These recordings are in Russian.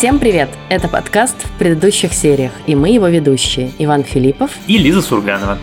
Всем привет! Это подкаст в предыдущих сериях, и мы его ведущие Иван Филиппов и Лиза Сурганова.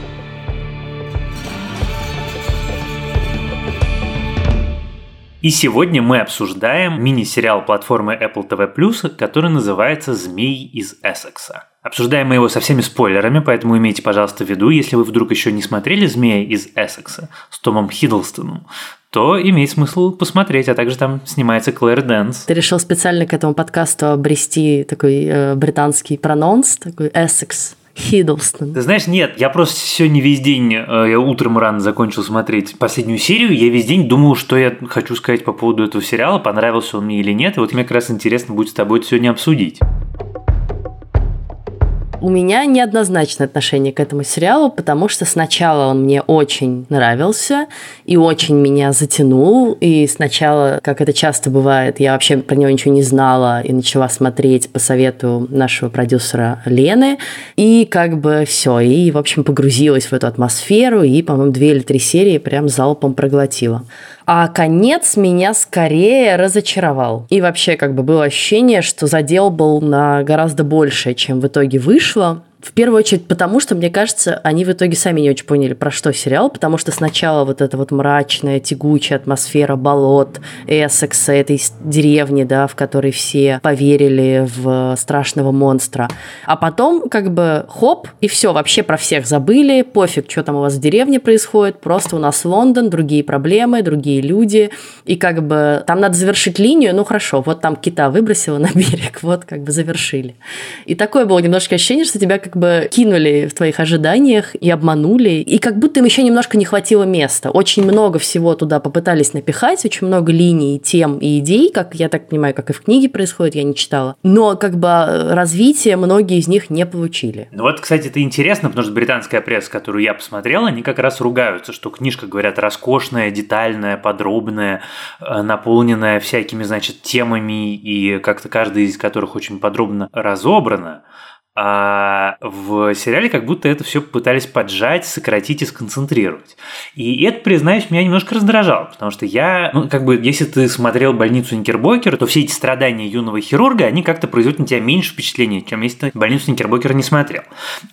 И сегодня мы обсуждаем мини-сериал платформы Apple TV+, который называется «Змей из Эссекса». Обсуждаем мы его со всеми спойлерами, поэтому имейте, пожалуйста, в виду, если вы вдруг еще не смотрели «Змея из Эссекса» с Томом Хиддлстоном, то имеет смысл посмотреть, а также там снимается Клэр Дэнс. Ты решил специально к этому подкасту обрести такой э, британский прононс, такой Эссекс. Хиддлстон. Ты знаешь, нет, я просто сегодня весь день, э, я утром рано закончил смотреть последнюю серию, я весь день думал, что я хочу сказать по поводу этого сериала, понравился он мне или нет, и вот мне как раз интересно будет с тобой это сегодня обсудить. У меня неоднозначное отношение к этому сериалу, потому что сначала он мне очень нравился и очень меня затянул. И сначала, как это часто бывает, я вообще про него ничего не знала и начала смотреть по совету нашего продюсера Лены. И как бы все, и, в общем, погрузилась в эту атмосферу и, по-моему, две или три серии прям залпом проглотила. А конец меня скорее разочаровал. И вообще как бы было ощущение, что задел был на гораздо большее, чем в итоге вышло. В первую очередь потому, что, мне кажется, они в итоге сами не очень поняли, про что сериал, потому что сначала вот эта вот мрачная, тягучая атмосфера болот, Эссекса, этой деревни, да, в которой все поверили в страшного монстра. А потом как бы хоп, и все, вообще про всех забыли, пофиг, что там у вас в деревне происходит, просто у нас Лондон, другие проблемы, другие люди, и как бы там надо завершить линию, ну хорошо, вот там кита выбросила на берег, вот как бы завершили. И такое было немножко ощущение, что тебя как бы кинули в твоих ожиданиях и обманули, и как будто им еще немножко не хватило места. Очень много всего туда попытались напихать, очень много линий, тем и идей, как я так понимаю, как и в книге происходит, я не читала. Но как бы э, развитие многие из них не получили. Ну вот, кстати, это интересно, потому что британская пресса, которую я посмотрел, они как раз ругаются, что книжка, говорят, роскошная, детальная, подробная, э, наполненная всякими, значит, темами, и как-то каждая из которых очень подробно разобрана. А в сериале как будто это все пытались поджать, сократить и сконцентрировать. И это, признаюсь, меня немножко раздражало, потому что я, ну, как бы, если ты смотрел «Больницу Никербокера», то все эти страдания юного хирурга, они как-то производят на тебя меньше впечатления, чем если ты «Больницу Никербокера» не смотрел.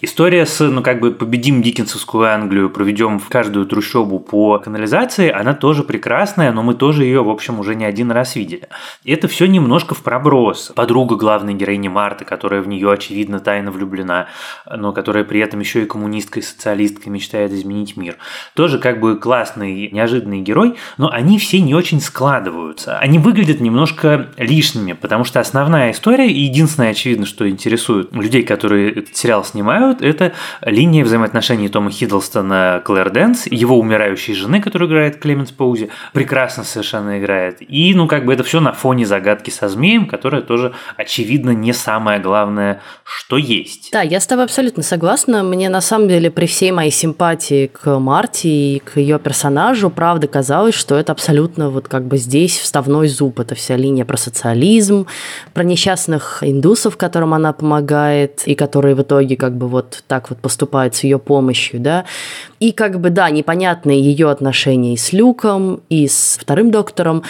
История с, ну, как бы, победим Диккенсовскую Англию, проведем в каждую трущобу по канализации, она тоже прекрасная, но мы тоже ее, в общем, уже не один раз видели. И это все немножко в проброс. Подруга главной героини Марты, которая в нее, очевидно, тайно влюблена, но которая при этом еще и коммунистка и социалистка, мечтает изменить мир. Тоже как бы классный, неожиданный герой, но они все не очень складываются. Они выглядят немножко лишними, потому что основная история, и единственное, очевидно, что интересует людей, которые этот сериал снимают, это линия взаимоотношений Тома Хиддлстона Клэр Дэнс, его умирающей жены, которую играет Клеменс Паузи, прекрасно совершенно играет. И, ну, как бы это все на фоне загадки со змеем, которая тоже, очевидно, не самое главное, что есть. Да, я с тобой абсолютно согласна. Мне на самом деле при всей моей симпатии к Марти и к ее персонажу, правда казалось, что это абсолютно вот как бы здесь вставной зуб. Это вся линия про социализм, про несчастных индусов, которым она помогает, и которые в итоге как бы вот так вот поступают с ее помощью, да. И как бы, да, непонятные ее отношения и с Люком, и с вторым доктором.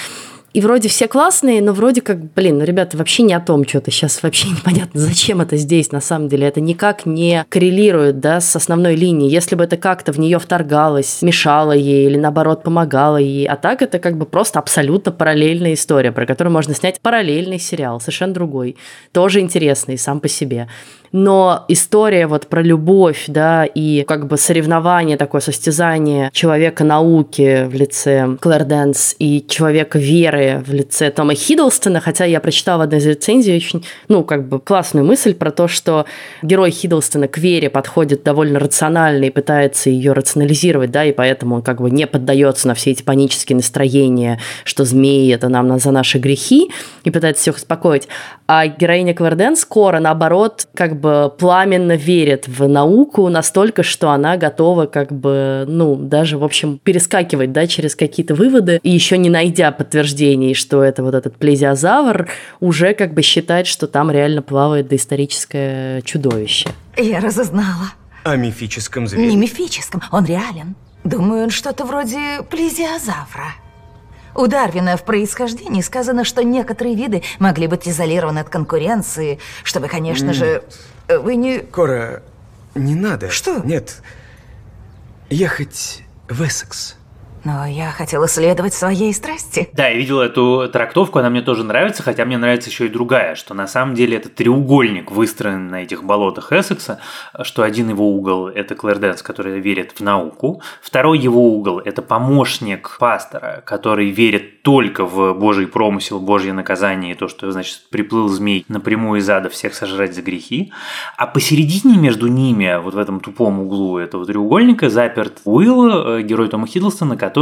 И вроде все классные, но вроде как, блин, ну, ребята, вообще не о том что-то. Сейчас вообще непонятно, зачем это здесь на самом деле. Это никак не коррелирует, да, с основной линией. Если бы это как-то в нее вторгалось, мешало ей или наоборот помогало ей. А так это как бы просто абсолютно параллельная история, про которую можно снять параллельный сериал, совершенно другой. Тоже интересный сам по себе но история вот про любовь, да, и как бы соревнование такое, состязание человека науки в лице Клэр Дэнс и человека веры в лице Тома Хиддлстона, хотя я прочитала в одной из рецензий очень, ну, как бы классную мысль про то, что герой Хиддлстона к вере подходит довольно рационально и пытается ее рационализировать, да, и поэтому он как бы не поддается на все эти панические настроения, что змеи это нам за наши грехи, и пытается всех успокоить. А героиня Клэр Дэнс скоро, наоборот, как бы бы пламенно верит в науку настолько, что она готова как бы, ну, даже, в общем, перескакивать, да, через какие-то выводы, и еще не найдя подтверждений, что это вот этот плезиозавр, уже как бы считать, что там реально плавает доисторическое чудовище. Я разузнала. О мифическом звере? Не мифическом, он реален. Думаю, он что-то вроде плезиозавра. У Дарвина в происхождении сказано, что некоторые виды могли быть изолированы от конкуренции, чтобы, конечно mm. же, вы не... Кора, не надо. Что? Нет. Ехать в Эссекс. Но я хотела следовать своей страсти. Да, я видел эту трактовку, она мне тоже нравится, хотя мне нравится еще и другая, что на самом деле это треугольник выстроен на этих болотах Эссекса, что один его угол – это Клэр который верит в науку, второй его угол – это помощник пастора, который верит только в Божий промысел, Божье наказание и то, что, значит, приплыл змей напрямую из ада всех сожрать за грехи, а посередине между ними, вот в этом тупом углу этого треугольника, заперт Уилл, э, герой Тома Хиддлстона, который,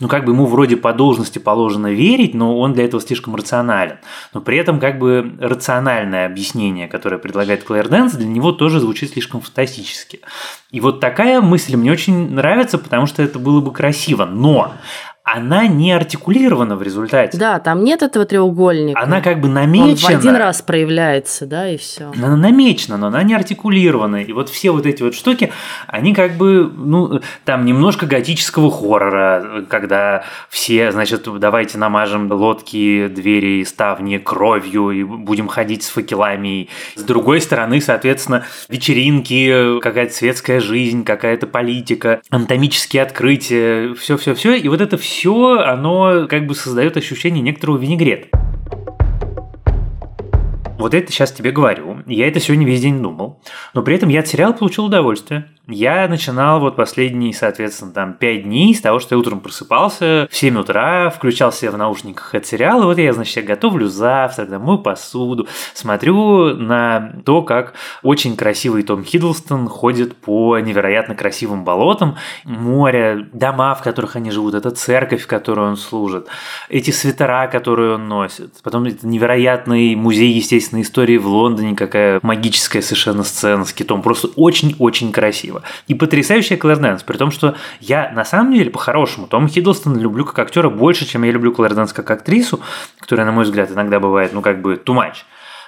ну, как бы ему вроде по должности положено верить, но он для этого слишком рационален. Но при этом, как бы, рациональное объяснение, которое предлагает Клэр Дэнс, для него тоже звучит слишком фантастически. И вот такая мысль мне очень нравится, потому что это было бы красиво. Но она не артикулирована в результате. Да, там нет этого треугольника. Она как бы намечена. Он в один раз проявляется, да, и все. Она намечена, но она не артикулирована. И вот все вот эти вот штуки, они как бы, ну, там немножко готического хоррора, когда все, значит, давайте намажем лодки, двери, ставни кровью и будем ходить с факелами. С другой стороны, соответственно, вечеринки, какая-то светская жизнь, какая-то политика, анатомические открытия, все-все-все. И вот это все все, оно как бы создает ощущение некоторого винегрета. Вот это сейчас тебе говорю. Я это сегодня весь день думал. Но при этом я от сериала получил удовольствие. Я начинал вот последние, соответственно, там 5 дней с того, что я утром просыпался в 7 утра, включал себе в наушниках этот сериал, и вот я, значит, я готовлю завтрак, домой посуду, смотрю на то, как очень красивый Том Хиддлстон ходит по невероятно красивым болотам, море, дома, в которых они живут, это церковь, в которой он служит, эти свитера, которые он носит, потом это невероятный музей естественной истории в Лондоне, какая магическая совершенно сцена с китом, просто очень-очень красиво. И потрясающая Клэр Дэйнс, при том, что я на самом деле по-хорошему Тома Хиддлстона люблю как актера больше, чем я люблю Клэр Дэйнс как актрису, которая, на мой взгляд, иногда бывает, ну, как бы too much.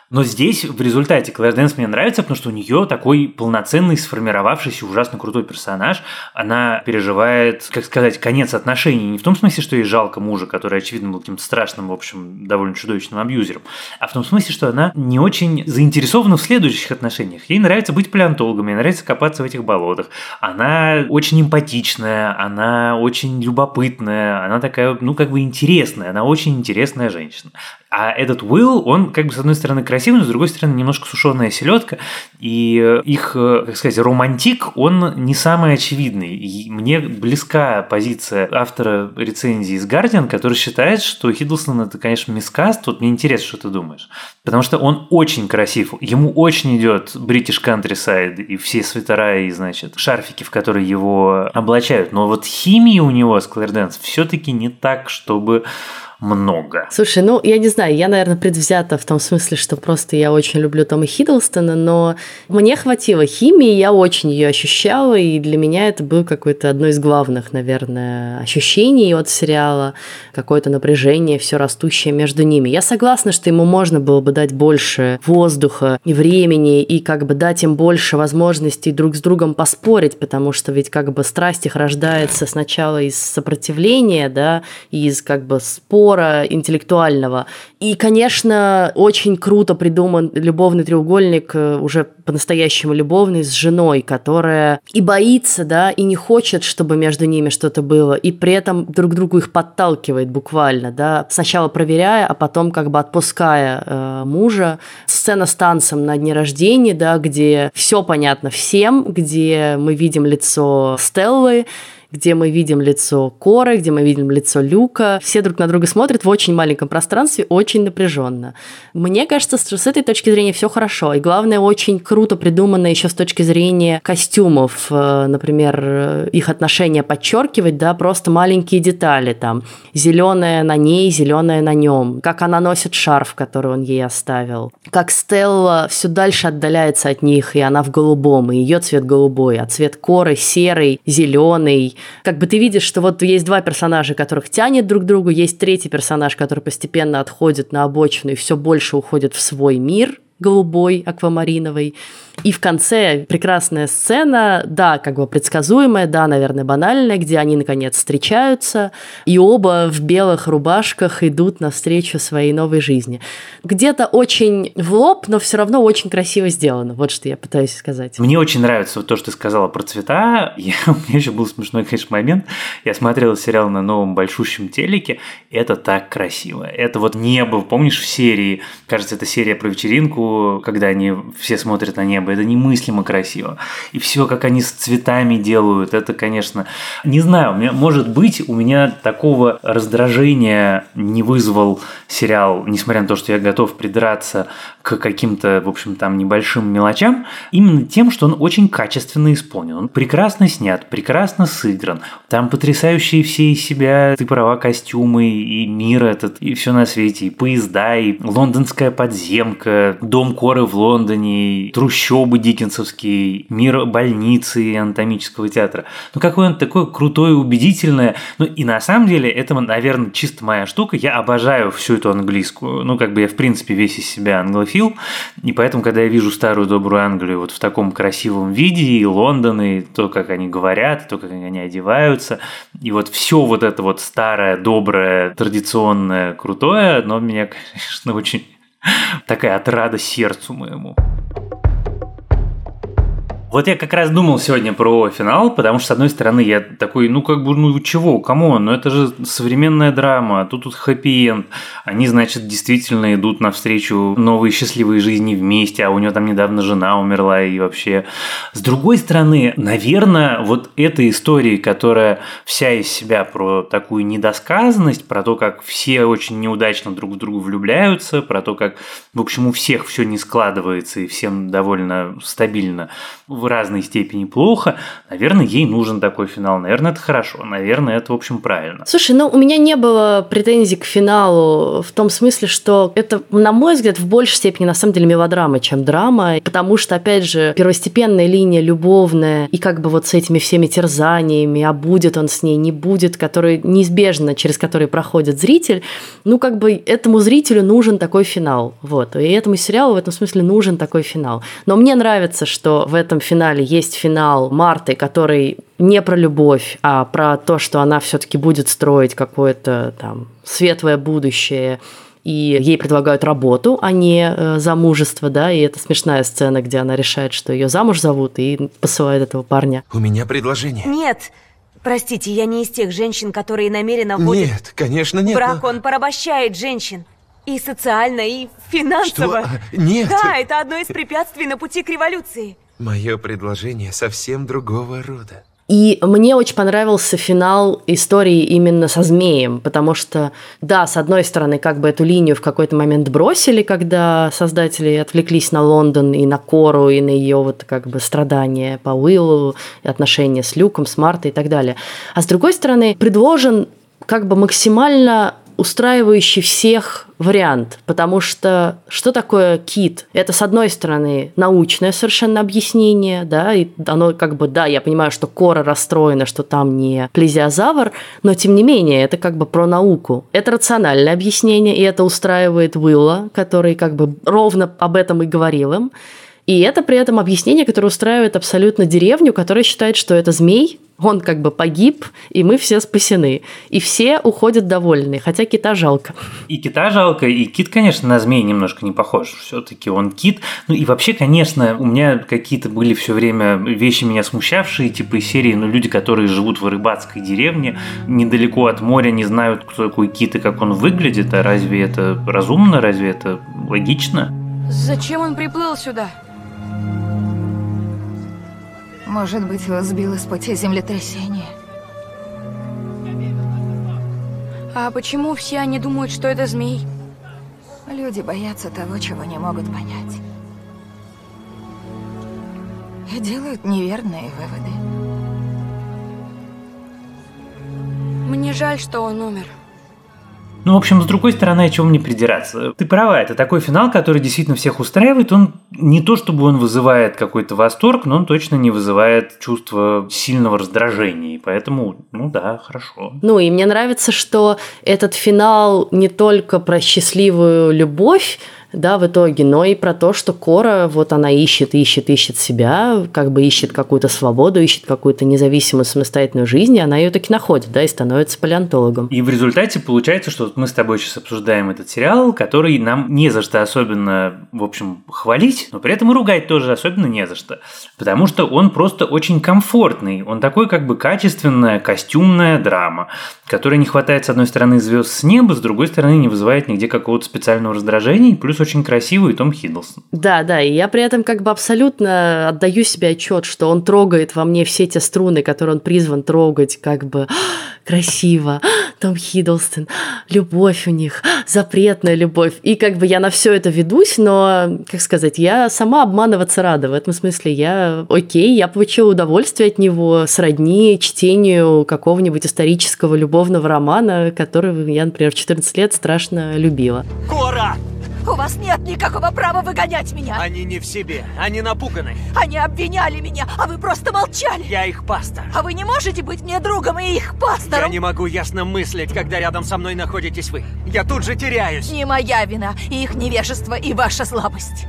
Но здесь в результате Клэр Дэйнс мне нравится, потому что у нее такой полноценный, сформировавшийся, ужасно крутой персонаж. Она переживает, как сказать, конец отношений. Не в том смысле, что ей жалко мужа, который, очевидно, был каким-то страшным, в общем, довольно чудовищным абьюзером, а в том смысле, что она не очень заинтересована в следующих отношениях. Ей нравится быть палеонтологом, ей нравится копаться в этих болотах. Она очень эмпатичная, она очень любопытная, она такая, ну, как бы интересная, она очень интересная женщина. А этот Уилл, он, как бы, с одной стороны, красивый, но с другой стороны, немножко сушеная селедка. И их, э, как сказать, романтик, он не самый очевидный. И мне близка позиция автора рецензии из Guardian, который считает, что Хиддлстон это, конечно, miscast. Вот мне интересно, что ты думаешь. Потому что он очень красив. Ему очень идет British Countryside и все свитера и, значит, шарфики, в которые его облачают. Но вот химии у него с Клэр Дэйнс все-таки не так, чтобы много. Слушай, ну, я не знаю, я, наверное, предвзята в том смысле, что просто я очень люблю Тома Хиддлстона, но мне хватило химии, я очень ее ощущала, и для меня это было какое-то одно из главных, наверное, ощущений от сериала, какое-то напряжение все растущее между ними. Я согласна, что ему можно было бы дать больше воздуха и времени, и как бы дать им больше возможностей друг с другом поспорить, потому что ведь как бы страсть их рождается сначала из сопротивления, да, из как бы спора, спора интеллектуального. И, конечно, очень круто придуман любовный треугольник, э, уже по-настоящему любовный, с женой, которая и боится, да, и не хочет, чтобы между ними что-то было, и при этом друг другу их подталкивает буквально, да, сначала проверяя, а потом как бы отпуская э, мужа. Сцена с танцем на дне рождения, да, где все понятно всем, где мы видим лицо Стеллы, где мы видим лицо Коры, где мы видим лицо Люка. Все друг на друга смотрят в очень маленьком пространстве, очень напряженно. Мне кажется, что с этой точки зрения все хорошо. И главное, очень круто придумано еще с точки зрения костюмов. Э, например, их отношения подчеркивать, да, просто маленькие детали. Там зеленая на ней, зеленая на нем. Как она носит шарф, который он ей оставил. Как Стелла все дальше отдаляется от них, и она в голубом, и ее цвет голубой, а цвет коры серый, зеленый, как бы ты видишь, что вот есть два персонажа, которых тянет друг к другу, есть третий персонаж, который постепенно отходит на обочину и все больше уходит в свой мир – голубой, аквамариновый. И в конце прекрасная сцена, да, как бы предсказуемая, да, наверное, банальная, где они, наконец, встречаются, и оба в белых рубашках идут навстречу своей новой жизни. Где-то очень в лоб, но все равно очень красиво сделано. Вот что я пытаюсь сказать. Мне очень нравится то, что ты сказала про цвета. Я, у меня еще был смешной, конечно, момент. Я смотрел сериал на новом большущем телеке. Это так красиво. Это вот небо. Помнишь в серии, кажется, это серия про вечеринку, когда они все смотрят на небо. Это немыслимо красиво. И все, как они с цветами делают, это, конечно, не знаю, у меня, может быть, у меня такого раздражения не вызвал сериал, несмотря на то, что я готов придраться к каким-то, в общем, там небольшим мелочам, именно тем, что он очень качественно исполнен. Он прекрасно снят, прекрасно сыгран. Там потрясающие все из себя, ты права, костюмы, и мир этот, и все на свете, и поезда, и лондонская подземка, дом Коры в Лондоне, трущобы диккенсовские, мир больницы и анатомического театра. Ну, какой он такой крутой, убедительное. Ну, и на самом деле, это, наверное, чисто моя штука. Я обожаю всю эту английскую. Ну, как бы я, в принципе, весь из себя англофил. И поэтому, когда я вижу старую добрую Англию вот в таком красивом виде, и Лондон, и то, как они говорят, и то, как они одеваются, и вот все вот это вот старое, доброе, традиционное, крутое, но меня, конечно, очень такая отрада сердцу моему. Вот я как раз думал сегодня про финал, потому что, с одной стороны, я такой, ну, как бы, ну, чего, кому? Ну, это же современная драма, тут тут хэппи-энд. Они, значит, действительно идут навстречу новой счастливой жизни вместе, а у него там недавно жена умерла и вообще. С другой стороны, наверное, вот эта история, которая вся из себя про такую недосказанность, про то, как все очень неудачно друг в друга влюбляются, про то, как, в общем, у всех все не складывается и всем довольно стабильно в разной степени плохо, наверное, ей нужен такой финал. Наверное, это хорошо. Наверное, это, в общем, правильно. Слушай, ну у меня не было претензий к финалу в том смысле, что это, на мой взгляд, в большей степени на самом деле мелодрама, чем драма, потому что, опять же, первостепенная линия любовная и как бы вот с этими всеми терзаниями, а будет он с ней, не будет, который неизбежно, через который проходит зритель, ну как бы этому зрителю нужен такой финал. Вот. И этому сериалу в этом смысле нужен такой финал. Но мне нравится, что в этом финале есть финал Марты, который не про любовь, а про то, что она все-таки будет строить какое-то там светлое будущее, и ей предлагают работу, а не э, замужество, да, и это смешная сцена, где она решает, что ее замуж зовут, и посылает этого парня. У меня предложение. Нет, простите, я не из тех женщин, которые намеренно вводят Нет, конечно, нет. брак, но- он порабощает женщин. И социально, и финансово. Что? Нет. Да, это одно из препятствий на пути к революции. Мое предложение совсем другого рода. И мне очень понравился финал истории именно со змеем, потому что, да, с одной стороны, как бы эту линию в какой-то момент бросили, когда создатели отвлеклись на Лондон и на Кору, и на ее вот как бы страдания по Уиллу, отношения с Люком, с Мартой и так далее. А с другой стороны, предложен как бы максимально устраивающий всех вариант, потому что что такое кит? Это, с одной стороны, научное совершенно объяснение, да, и оно как бы, да, я понимаю, что кора расстроена, что там не плезиозавр, но тем не менее, это как бы про науку. Это рациональное объяснение, и это устраивает Уилла, который как бы ровно об этом и говорил им. И это при этом объяснение, которое устраивает абсолютно деревню, которая считает, что это змей, он как бы погиб, и мы все спасены. И все уходят довольны, хотя кита жалко. И кита жалко, и кит, конечно, на змея немножко не похож. Все-таки он кит. Ну и вообще, конечно, у меня какие-то были все время вещи меня смущавшие, типа из серии, ну, люди, которые живут в рыбацкой деревне, недалеко от моря, не знают, кто такой кит и как он выглядит. А разве это разумно? Разве это логично? Зачем он приплыл сюда? Может быть, его сбило с пути землетрясение. А почему все они думают, что это змей? Люди боятся того, чего не могут понять. И делают неверные выводы. Мне жаль, что он умер. Ну, в общем, с другой стороны, о чем не придираться. Ты права, это такой финал, который действительно всех устраивает. Он не то, чтобы он вызывает какой-то восторг, но он точно не вызывает чувство сильного раздражения. И поэтому, ну да, хорошо. Ну, и мне нравится, что этот финал не только про счастливую любовь, да, в итоге, но и про то, что Кора, вот она ищет, ищет, ищет себя, как бы ищет какую-то свободу, ищет какую-то независимую самостоятельную жизнь, и она ее таки находит, да, и становится палеонтологом. И в результате получается, что мы с тобой сейчас обсуждаем этот сериал, который нам не за что особенно, в общем, хвалить, но при этом и ругать тоже особенно не за что. Потому что он просто очень комфортный, он такой как бы качественная костюмная драма, которая не хватает, с одной стороны, звезд с неба, с другой стороны, не вызывает нигде какого-то специального раздражения, плюс плюс очень красивый Том Хиддлстон. Да, да, и я при этом как бы абсолютно отдаю себе отчет, что он трогает во мне все те струны, которые он призван трогать, как бы красиво, Том Хиддлстон, любовь у них, запретная любовь. И как бы я на все это ведусь, но, как сказать, я сама обманываться рада. В этом смысле я окей, я получила удовольствие от него сродни чтению какого-нибудь исторического любовного романа, который я, например, в 14 лет страшно любила. Кора! У вас нет никакого права выгонять меня. Они не в себе, они напуганы. Они обвиняли меня, а вы просто молчали. Я их пастор. А вы не можете быть мне другом и их пастором? Я не могу ясно мыслить, когда рядом со мной находитесь вы. Я тут же теряюсь. Не моя вина, и их невежество, и ваша слабость.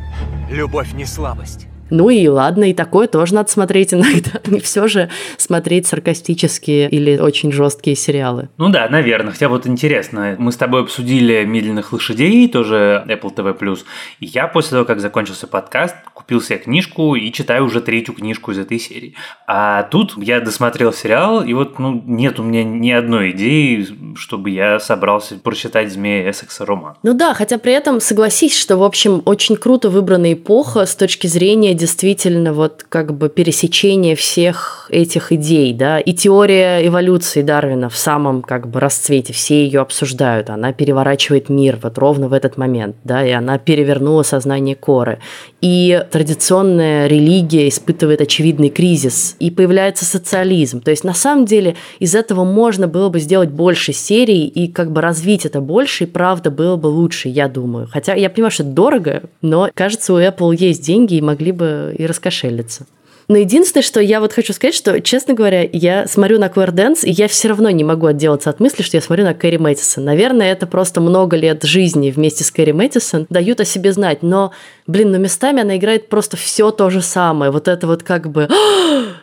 Любовь не слабость. Ну и ладно, и такое тоже надо смотреть иногда. Не все же смотреть саркастические или очень жесткие сериалы. Ну да, наверное. Хотя вот интересно, мы с тобой обсудили «Медленных лошадей», тоже Apple TV+. И я после того, как закончился подкаст, купил себе книжку и читаю уже третью книжку из этой серии. А тут я досмотрел сериал, и вот ну, нет у меня ни одной идеи, чтобы я собрался прочитать «Змея Эссекса» роман. Ну да, хотя при этом согласись, что, в общем, очень круто выбрана эпоха с точки зрения действительно вот как бы пересечение всех этих идей, да, и теория эволюции Дарвина в самом как бы расцвете, все ее обсуждают, она переворачивает мир вот ровно в этот момент, да, и она перевернула сознание Коры. И традиционная религия испытывает очевидный кризис, и появляется социализм. То есть, на самом деле, из этого можно было бы сделать больше серий и как бы развить это больше, и правда было бы лучше, я думаю. Хотя я понимаю, что это дорого, но, кажется, у Apple есть деньги и могли бы и раскошелиться. Но единственное, что я вот хочу сказать, что, честно говоря, я смотрю на Клэр Дэнс, и я все равно не могу отделаться от мысли, что я смотрю на Кэрри Мэттисон. Наверное, это просто много лет жизни вместе с Кэрри Мэттисон дают о себе знать. Но блин, ну местами она играет просто все то же самое. Вот это вот как бы,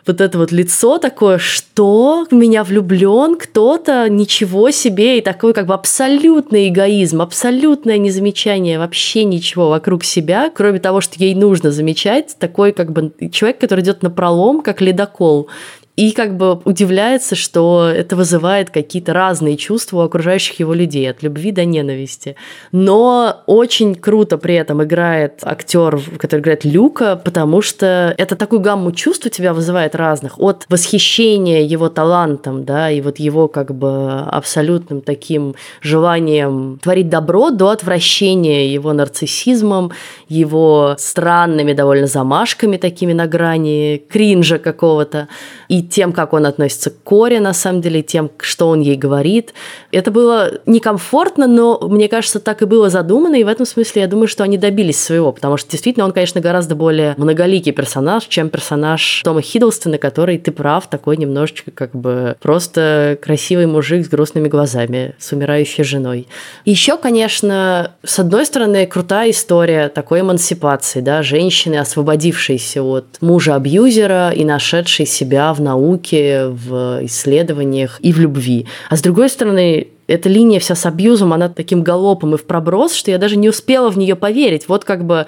вот это вот лицо такое, что в меня влюблен кто-то, ничего себе, и такой как бы абсолютный эгоизм, абсолютное незамечание вообще ничего вокруг себя, кроме того, что ей нужно замечать, такой как бы человек, который идет на пролом, как ледокол, и как бы удивляется, что это вызывает какие-то разные чувства у окружающих его людей, от любви до ненависти. Но очень круто при этом играет актер, который играет Люка, потому что это такую гамму чувств у тебя вызывает разных. От восхищения его талантом, да, и вот его как бы абсолютным таким желанием творить добро до отвращения его нарциссизмом, его странными довольно замашками такими на грани кринжа какого-то. И тем, как он относится к Коре, на самом деле, тем, что он ей говорит. Это было некомфортно, но, мне кажется, так и было задумано, и в этом смысле я думаю, что они добились своего, потому что действительно он, конечно, гораздо более многоликий персонаж, чем персонаж Тома Хиддлстона, который, ты прав, такой немножечко как бы просто красивый мужик с грустными глазами, с умирающей женой. Еще, конечно, с одной стороны, крутая история такой эмансипации, да, женщины, освободившейся от мужа-абьюзера и нашедшей себя в науке, в исследованиях и в любви. А с другой стороны, эта линия вся с абьюзом, она таким галопом и в проброс, что я даже не успела в нее поверить. Вот как бы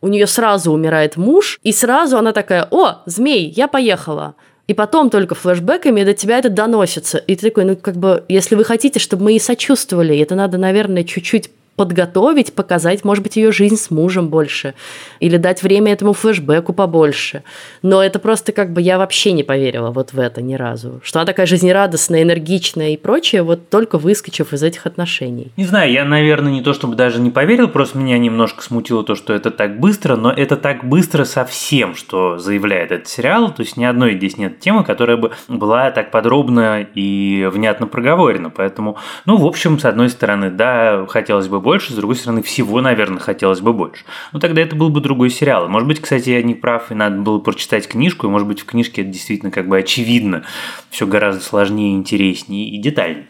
у нее сразу умирает муж, и сразу она такая, о, змей, я поехала. И потом только флешбеками до тебя это доносится. И ты такой, ну как бы, если вы хотите, чтобы мы ей сочувствовали, это надо, наверное, чуть-чуть подготовить, показать, может быть, ее жизнь с мужем больше, или дать время этому флешбеку побольше. Но это просто как бы я вообще не поверила вот в это ни разу. Что она такая жизнерадостная, энергичная и прочее, вот только выскочив из этих отношений. Не знаю, я, наверное, не то чтобы даже не поверил, просто меня немножко смутило то, что это так быстро, но это так быстро совсем, что заявляет этот сериал. То есть ни одной здесь нет темы, которая бы была так подробно и внятно проговорена. Поэтому, ну, в общем, с одной стороны, да, хотелось бы больше, с другой стороны, всего, наверное, хотелось бы больше. Ну, тогда это был бы другой сериал. Может быть, кстати, я не прав, и надо было прочитать книжку, и, может быть, в книжке это действительно как бы очевидно. Все гораздо сложнее, интереснее и детальнее.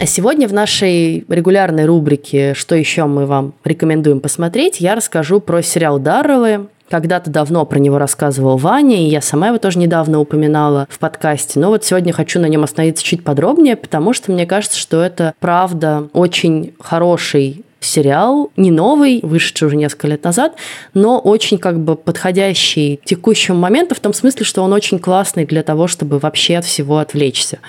А сегодня в нашей регулярной рубрике «Что еще мы вам рекомендуем посмотреть» я расскажу про сериал «Дарровые», когда-то давно про него рассказывал Ваня, и я сама его тоже недавно упоминала в подкасте. Но вот сегодня хочу на нем остановиться чуть подробнее, потому что мне кажется, что это правда очень хороший сериал, не новый, вышедший уже несколько лет назад, но очень как бы подходящий текущему моменту, в том смысле, что он очень классный для того, чтобы вообще от всего отвлечься.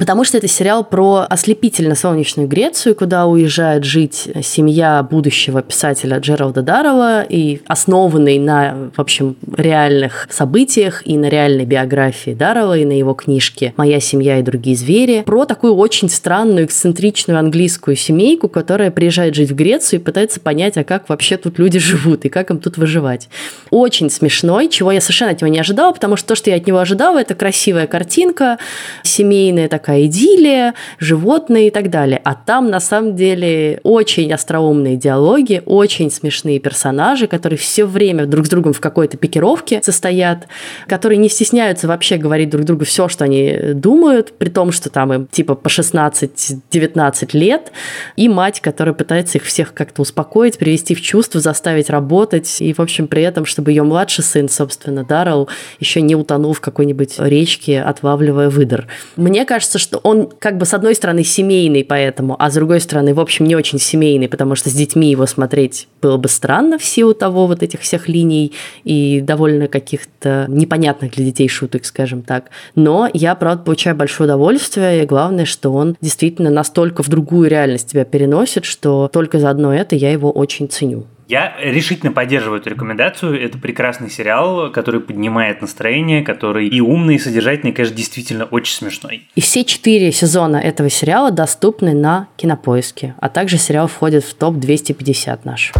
Потому что это сериал про ослепительно-солнечную Грецию, куда уезжает жить семья будущего писателя Джералда Даррелла и основанный на, в общем, реальных событиях и на реальной биографии Даррелла и на его книжке «Моя семья и другие звери». Про такую очень странную, эксцентричную английскую семейку, которая приезжает жить в Грецию и пытается понять, а как вообще тут люди живут и как им тут выживать. Очень смешной, чего я совершенно от него не ожидала, потому что то, что я от него ожидала, это красивая картинка, семейная такая такая идиллия, животные и так далее. А там, на самом деле, очень остроумные диалоги, очень смешные персонажи, которые все время друг с другом в какой-то пикировке состоят, которые не стесняются вообще говорить друг другу все, что они думают, при том, что там им типа по 16-19 лет, и мать, которая пытается их всех как-то успокоить, привести в чувство, заставить работать, и, в общем, при этом, чтобы ее младший сын, собственно, Даррелл, еще не утонул в какой-нибудь речке, отлавливая выдор. Мне кажется, что он как бы с одной стороны семейный поэтому, а с другой стороны, в общем, не очень семейный, потому что с детьми его смотреть было бы странно в силу того вот этих всех линий и довольно каких-то непонятных для детей шуток, скажем так. Но я, правда, получаю большое удовольствие, и главное, что он действительно настолько в другую реальность тебя переносит, что только за одно это я его очень ценю. Я решительно поддерживаю эту рекомендацию. Это прекрасный сериал, который поднимает настроение, который и умный, и содержательный, и, конечно, действительно очень смешной. И все четыре сезона этого сериала доступны на Кинопоиске, а также сериал входит в топ-250 наш.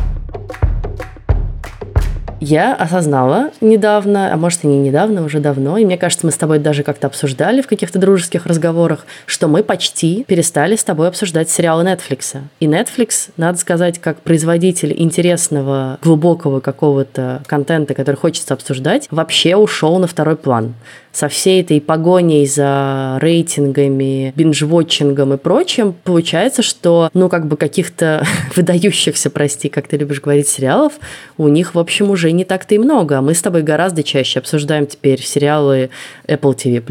Я осознала недавно, а может и не недавно, уже давно, и мне кажется, мы с тобой даже как-то обсуждали в каких-то дружеских разговорах, что мы почти перестали с тобой обсуждать сериалы Netflix. И Netflix, надо сказать, как производитель интересного, глубокого какого-то контента, который хочется обсуждать, вообще ушел на второй план со всей этой погоней за рейтингами, бинж-вотчингом и прочим, получается, что, ну, как бы каких-то выдающихся, прости, как ты любишь говорить, сериалов, у них, в общем, уже не так-то и много. А мы с тобой гораздо чаще обсуждаем теперь сериалы Apple TV+,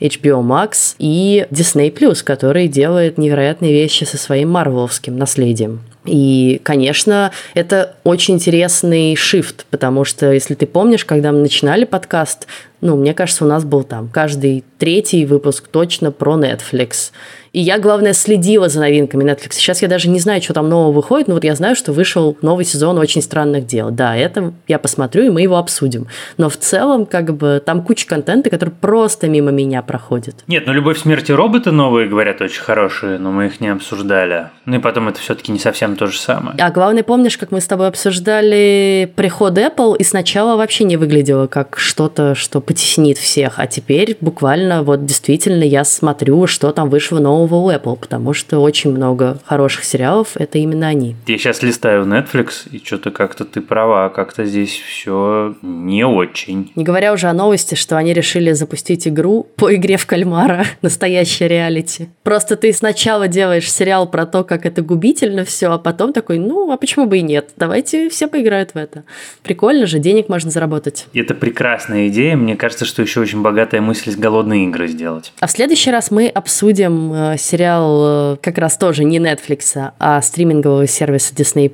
HBO Max и Disney+, который делает невероятные вещи со своим марвеловским наследием. И, конечно, это очень интересный шифт, потому что, если ты помнишь, когда мы начинали подкаст, ну, мне кажется, у нас был там каждый третий выпуск точно про Netflix. И я, главное, следила за новинками Netflix. Сейчас я даже не знаю, что там нового выходит, но вот я знаю, что вышел новый сезон «Очень странных дел». Да, это я посмотрю, и мы его обсудим. Но в целом, как бы, там куча контента, который просто мимо меня проходит. Нет, ну «Любовь, смерти роботы» новые, говорят, очень хорошие, но мы их не обсуждали. Ну и потом это все-таки не совсем то же самое. А главное, помнишь, как мы с тобой обсуждали приход Apple, и сначала вообще не выглядело как что-то, что потеснит всех, а теперь буквально вот действительно я смотрю, что там вышло нового нового Apple, потому что очень много хороших сериалов, это именно они. Я сейчас листаю Netflix, и что-то как-то ты права, как-то здесь все не очень. Не говоря уже о новости, что они решили запустить игру по игре в кальмара, настоящая реалити. Просто ты сначала делаешь сериал про то, как это губительно все, а потом такой, ну, а почему бы и нет? Давайте все поиграют в это. Прикольно же, денег можно заработать. Это прекрасная идея. Мне кажется, что еще очень богатая мысль голодные игры сделать. А в следующий раз мы обсудим э, сериал э, как раз тоже не Netflix, а стримингового сервиса Disney+,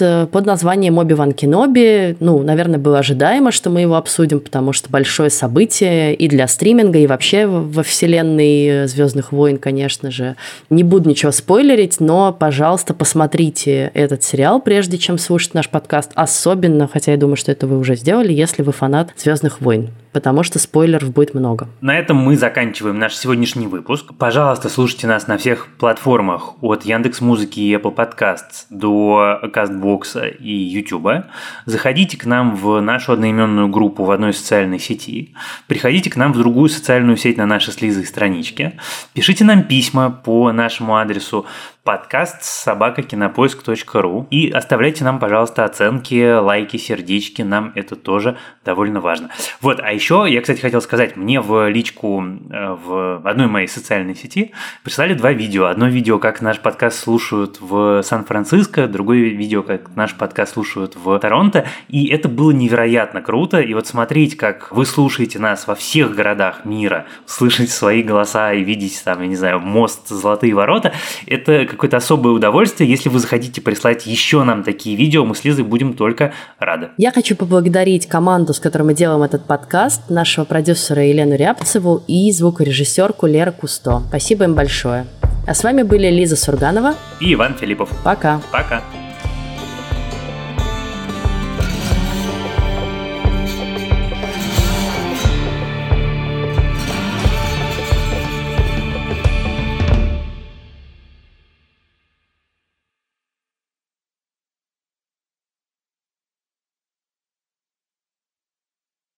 э, под названием «Оби-Ван Кеноби». Ну, наверное, было ожидаемо, что мы его обсудим, потому что большое событие и для стриминга, и вообще во вселенной э, «Звездных войн», конечно же. Не буду ничего спойлерить, но, пожалуйста, посмотрите этот сериал, прежде чем слушать наш подкаст. Особенно, хотя я думаю, что это вы уже сделали, если вы фанат «Звездных войн» потому что спойлеров будет много. На этом мы заканчиваем наш сегодняшний выпуск. Пожалуйста, слушайте нас на всех платформах от Яндекс Музыки и Apple Podcasts до Кастбокса и YouTube. Заходите к нам в нашу одноименную группу в одной социальной сети. Приходите к нам в другую социальную сеть на нашей с Лизой страничке. Пишите нам письма по нашему адресу подкаст собакакинопоиск.ру и оставляйте нам, пожалуйста, оценки, лайки, сердечки, нам это тоже довольно важно. Вот, а еще я, кстати, хотел сказать, мне в личку э, в одной моей социальной сети прислали два видео. Одно видео, как наш подкаст слушают в Сан-Франциско, другое видео, как наш подкаст слушают в Торонто, и это было невероятно круто, и вот смотреть, как вы слушаете нас во всех городах мира, слышать свои голоса и видеть там, я не знаю, мост «Золотые ворота», это какое-то особое удовольствие. Если вы захотите прислать еще нам такие видео, мы с Лизой будем только рады. Я хочу поблагодарить команду, с которой мы делаем этот подкаст, нашего продюсера Елену Рябцеву и звукорежиссерку Лера Кусто. Спасибо им большое. А с вами были Лиза Сурганова и Иван Филиппов. Пока. Пока.